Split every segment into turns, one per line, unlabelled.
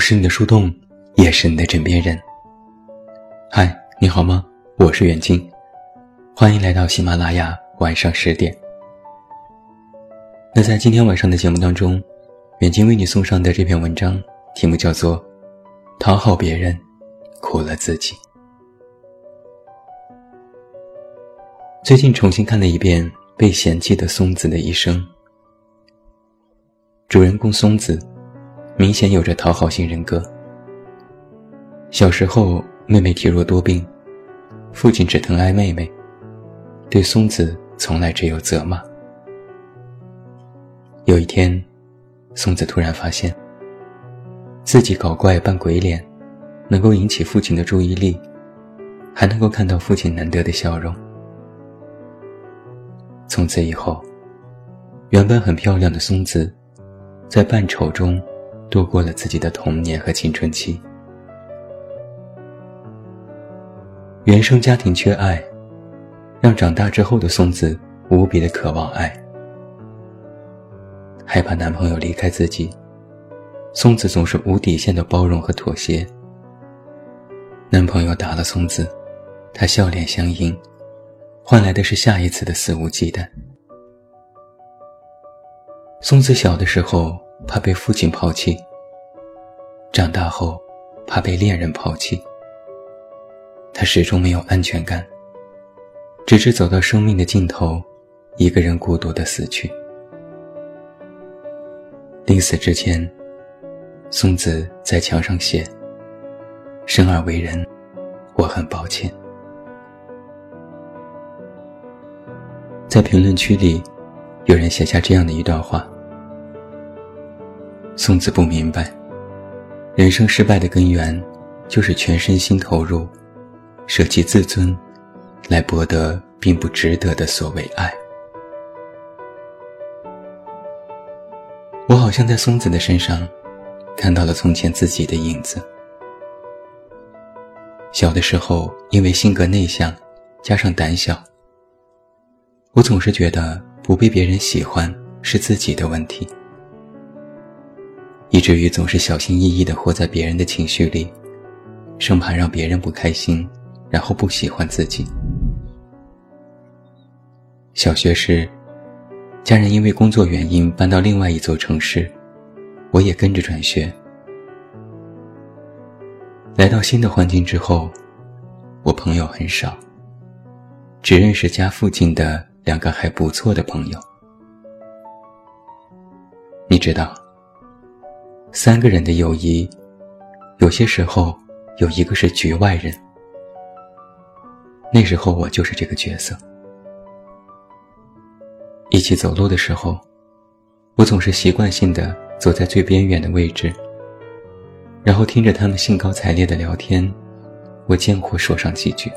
是你的树洞，也是你的枕边人。嗨，你好吗？我是远近，欢迎来到喜马拉雅晚上十点。那在今天晚上的节目当中，远近为你送上的这篇文章题目叫做《讨好别人，苦了自己》。最近重新看了一遍《被嫌弃的松子的一生》，主人公松子。明显有着讨好型人格。小时候，妹妹体弱多病，父亲只疼爱妹妹，对松子从来只有责骂。有一天，松子突然发现，自己搞怪扮鬼脸，能够引起父亲的注意力，还能够看到父亲难得的笑容。从此以后，原本很漂亮的松子，在扮丑中。度过了自己的童年和青春期。原生家庭缺爱，让长大之后的松子无比的渴望爱。害怕男朋友离开自己，松子总是无底线的包容和妥协。男朋友打了松子，她笑脸相迎，换来的是下一次的肆无忌惮。松子小的时候。怕被父亲抛弃，长大后怕被恋人抛弃，他始终没有安全感，直至走到生命的尽头，一个人孤独的死去。临死之前，松子在墙上写：“生而为人，我很抱歉。”在评论区里，有人写下这样的一段话。松子不明白，人生失败的根源，就是全身心投入，舍弃自尊，来博得并不值得的所谓爱。我好像在松子的身上，看到了从前自己的影子。小的时候，因为性格内向，加上胆小，我总是觉得不被别人喜欢是自己的问题。以至于总是小心翼翼地活在别人的情绪里，生怕让别人不开心，然后不喜欢自己。小学时，家人因为工作原因搬到另外一座城市，我也跟着转学。来到新的环境之后，我朋友很少，只认识家附近的两个还不错的朋友。你知道。三个人的友谊，有些时候有一个是局外人。那时候我就是这个角色。一起走路的时候，我总是习惯性的走在最边缘的位置，然后听着他们兴高采烈的聊天，我见或说上几句。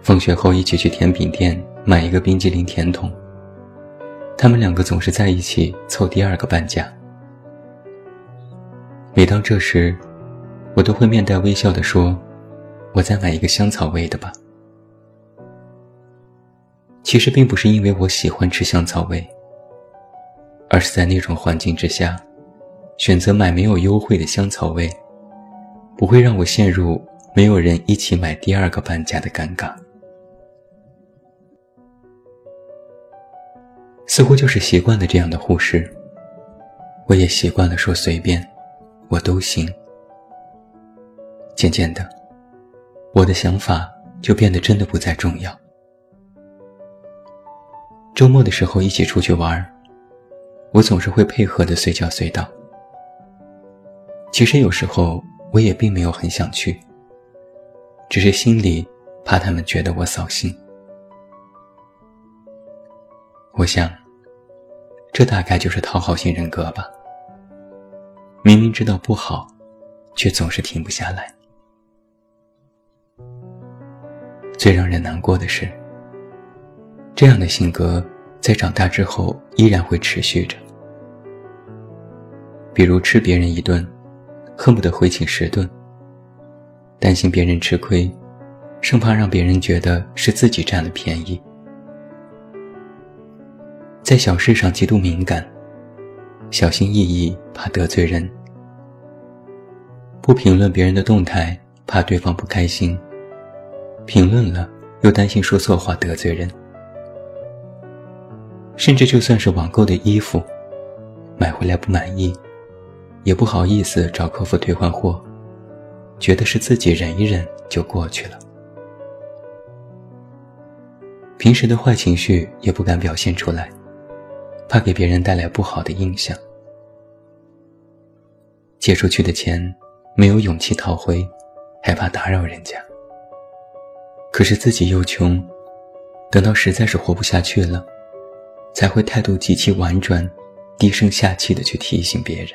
放学后一起去甜品店买一个冰激凌甜筒。他们两个总是在一起凑第二个半价。每当这时，我都会面带微笑地说：“我再买一个香草味的吧。”其实并不是因为我喜欢吃香草味，而是在那种环境之下，选择买没有优惠的香草味，不会让我陷入没有人一起买第二个半价的尴尬。似乎就是习惯了这样的忽视，我也习惯了说随便，我都行。渐渐的，我的想法就变得真的不再重要。周末的时候一起出去玩，我总是会配合的随叫随到。其实有时候我也并没有很想去，只是心里怕他们觉得我扫兴。我想，这大概就是讨好型人格吧。明明知道不好，却总是停不下来。最让人难过的是，这样的性格在长大之后依然会持续着。比如吃别人一顿，恨不得回请十顿；担心别人吃亏，生怕让别人觉得是自己占了便宜。在小事上极度敏感，小心翼翼怕得罪人；不评论别人的动态，怕对方不开心；评论了又担心说错话得罪人。甚至就算是网购的衣服，买回来不满意，也不好意思找客服退换货，觉得是自己忍一忍就过去了。平时的坏情绪也不敢表现出来，怕给别人带来不好的印象。借出去的钱没有勇气讨回，害怕打扰人家。可是自己又穷，等到实在是活不下去了，才会态度极其婉转，低声下气的去提醒别人。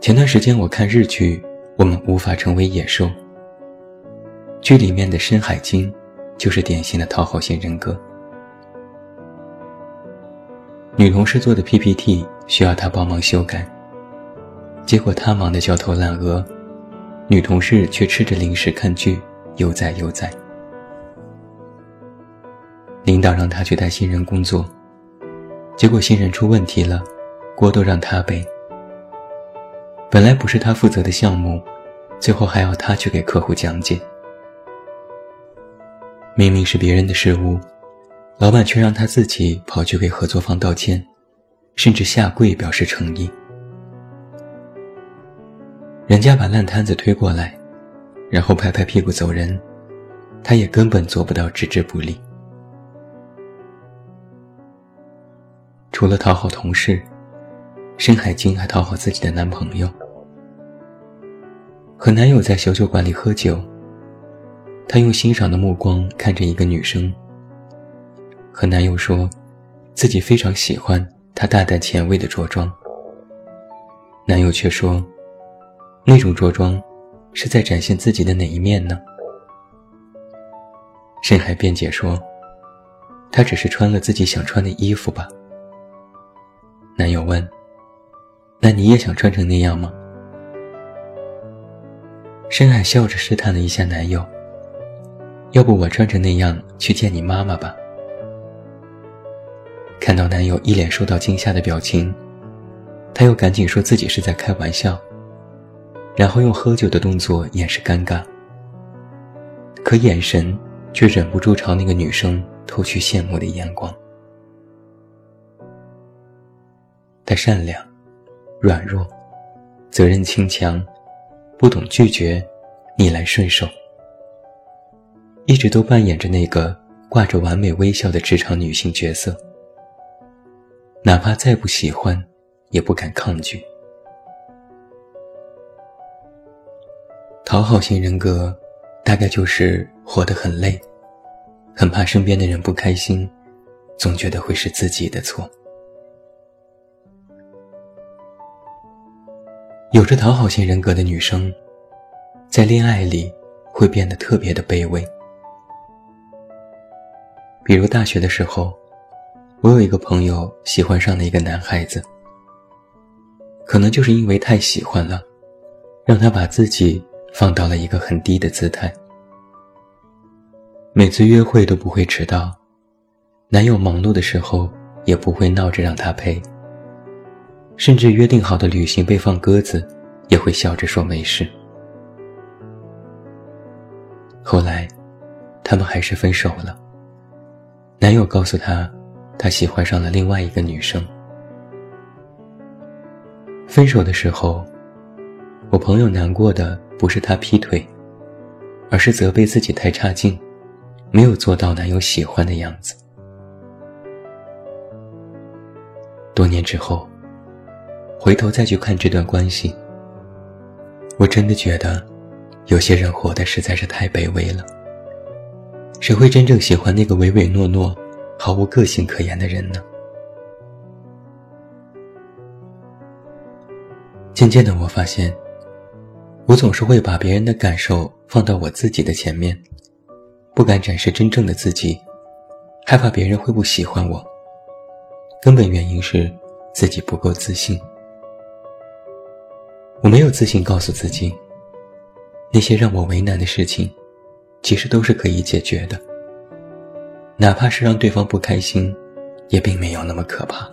前段时间我看日剧《我们无法成为野兽》。剧里面的深海鲸，就是典型的讨好型人格。女同事做的 PPT 需要他帮忙修改，结果他忙得焦头烂额，女同事却吃着零食看剧，悠哉悠哉。领导让他去带新人工作，结果新人出问题了，锅都让他背。本来不是他负责的项目，最后还要他去给客户讲解。明明是别人的失误，老板却让他自己跑去给合作方道歉，甚至下跪表示诚意。人家把烂摊子推过来，然后拍拍屁股走人，他也根本做不到置之不理。除了讨好同事，深海鲸还讨好自己的男朋友，和男友在小酒馆里喝酒。她用欣赏的目光看着一个女生，和男友说，自己非常喜欢她大胆前卫的着装。男友却说，那种着装是在展现自己的哪一面呢？深海辩解说，她只是穿了自己想穿的衣服吧。男友问，那你也想穿成那样吗？深海笑着试探了一下男友。要不我穿成那样去见你妈妈吧。看到男友一脸受到惊吓的表情，她又赶紧说自己是在开玩笑，然后用喝酒的动作掩饰尴尬，可眼神却忍不住朝那个女生投去羡慕的眼光。她善良、软弱、责任轻强，不懂拒绝，逆来顺受。一直都扮演着那个挂着完美微笑的职场女性角色，哪怕再不喜欢，也不敢抗拒。讨好型人格，大概就是活得很累，很怕身边的人不开心，总觉得会是自己的错。有着讨好型人格的女生，在恋爱里会变得特别的卑微。比如大学的时候，我有一个朋友喜欢上了一个男孩子，可能就是因为太喜欢了，让他把自己放到了一个很低的姿态。每次约会都不会迟到，男友忙碌的时候也不会闹着让他陪，甚至约定好的旅行被放鸽子，也会笑着说没事。后来，他们还是分手了。男友告诉她，他喜欢上了另外一个女生。分手的时候，我朋友难过的不是他劈腿，而是责备自己太差劲，没有做到男友喜欢的样子。多年之后，回头再去看这段关系，我真的觉得，有些人活得实在是太卑微了。谁会真正喜欢那个唯唯诺诺、毫无个性可言的人呢？渐渐的，我发现，我总是会把别人的感受放到我自己的前面，不敢展示真正的自己，害怕别人会不喜欢我。根本原因是自己不够自信。我没有自信告诉自己，那些让我为难的事情。其实都是可以解决的，哪怕是让对方不开心，也并没有那么可怕。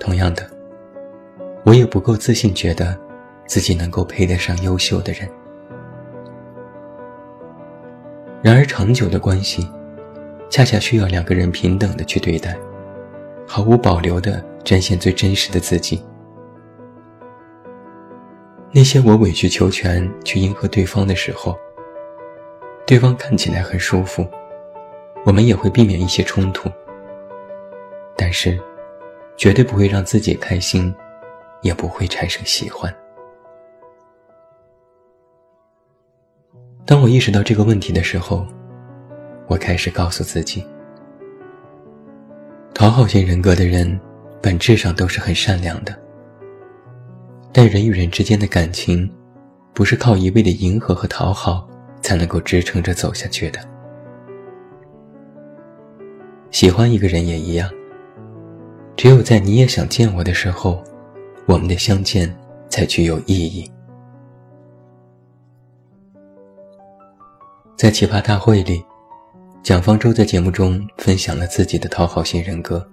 同样的，我也不够自信，觉得自己能够配得上优秀的人。然而，长久的关系，恰恰需要两个人平等的去对待，毫无保留的展现最真实的自己。那些我委曲求全去迎合对方的时候，对方看起来很舒服，我们也会避免一些冲突，但是，绝对不会让自己开心，也不会产生喜欢。当我意识到这个问题的时候，我开始告诉自己：讨好型人格的人，本质上都是很善良的。但人与人之间的感情，不是靠一味的迎合和讨好才能够支撑着走下去的。喜欢一个人也一样，只有在你也想见我的时候，我们的相见才具有意义。在奇葩大会里，蒋方舟在节目中分享了自己的讨好型人格。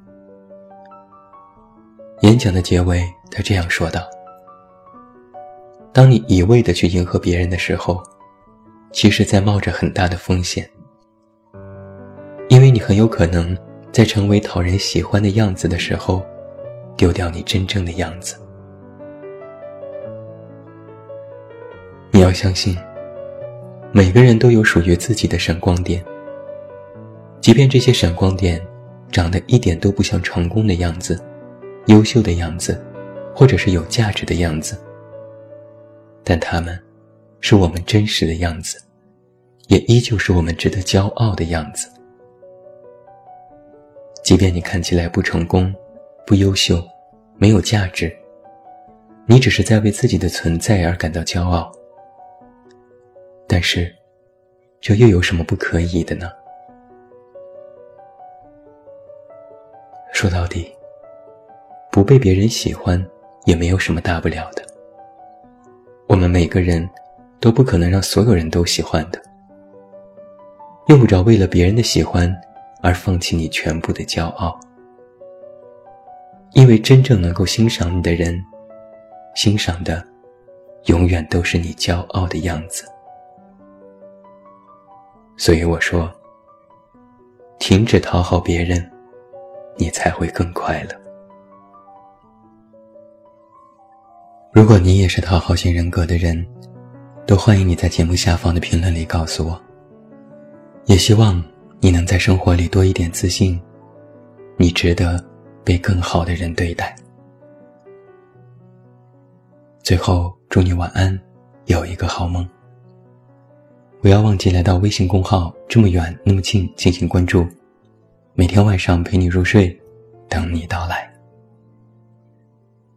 演讲的结尾，他这样说道。当你一味的去迎合别人的时候，其实在冒着很大的风险，因为你很有可能在成为讨人喜欢的样子的时候，丢掉你真正的样子。你要相信，每个人都有属于自己的闪光点，即便这些闪光点长得一点都不像成功的样子、优秀的样子，或者是有价值的样子。但他们，是我们真实的样子，也依旧是我们值得骄傲的样子。即便你看起来不成功、不优秀、没有价值，你只是在为自己的存在而感到骄傲。但是，这又有什么不可以的呢？说到底，不被别人喜欢，也没有什么大不了的。我们每个人都不可能让所有人都喜欢的，用不着为了别人的喜欢而放弃你全部的骄傲，因为真正能够欣赏你的人，欣赏的永远都是你骄傲的样子。所以我说，停止讨好别人，你才会更快乐。如果你也是讨好型人格的人，都欢迎你在节目下方的评论里告诉我。也希望你能在生活里多一点自信，你值得被更好的人对待。最后，祝你晚安，有一个好梦。不要忘记来到微信公号“这么远那么近”进行关注，每天晚上陪你入睡，等你到来。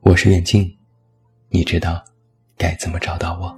我是远近。你知道该怎么找到我？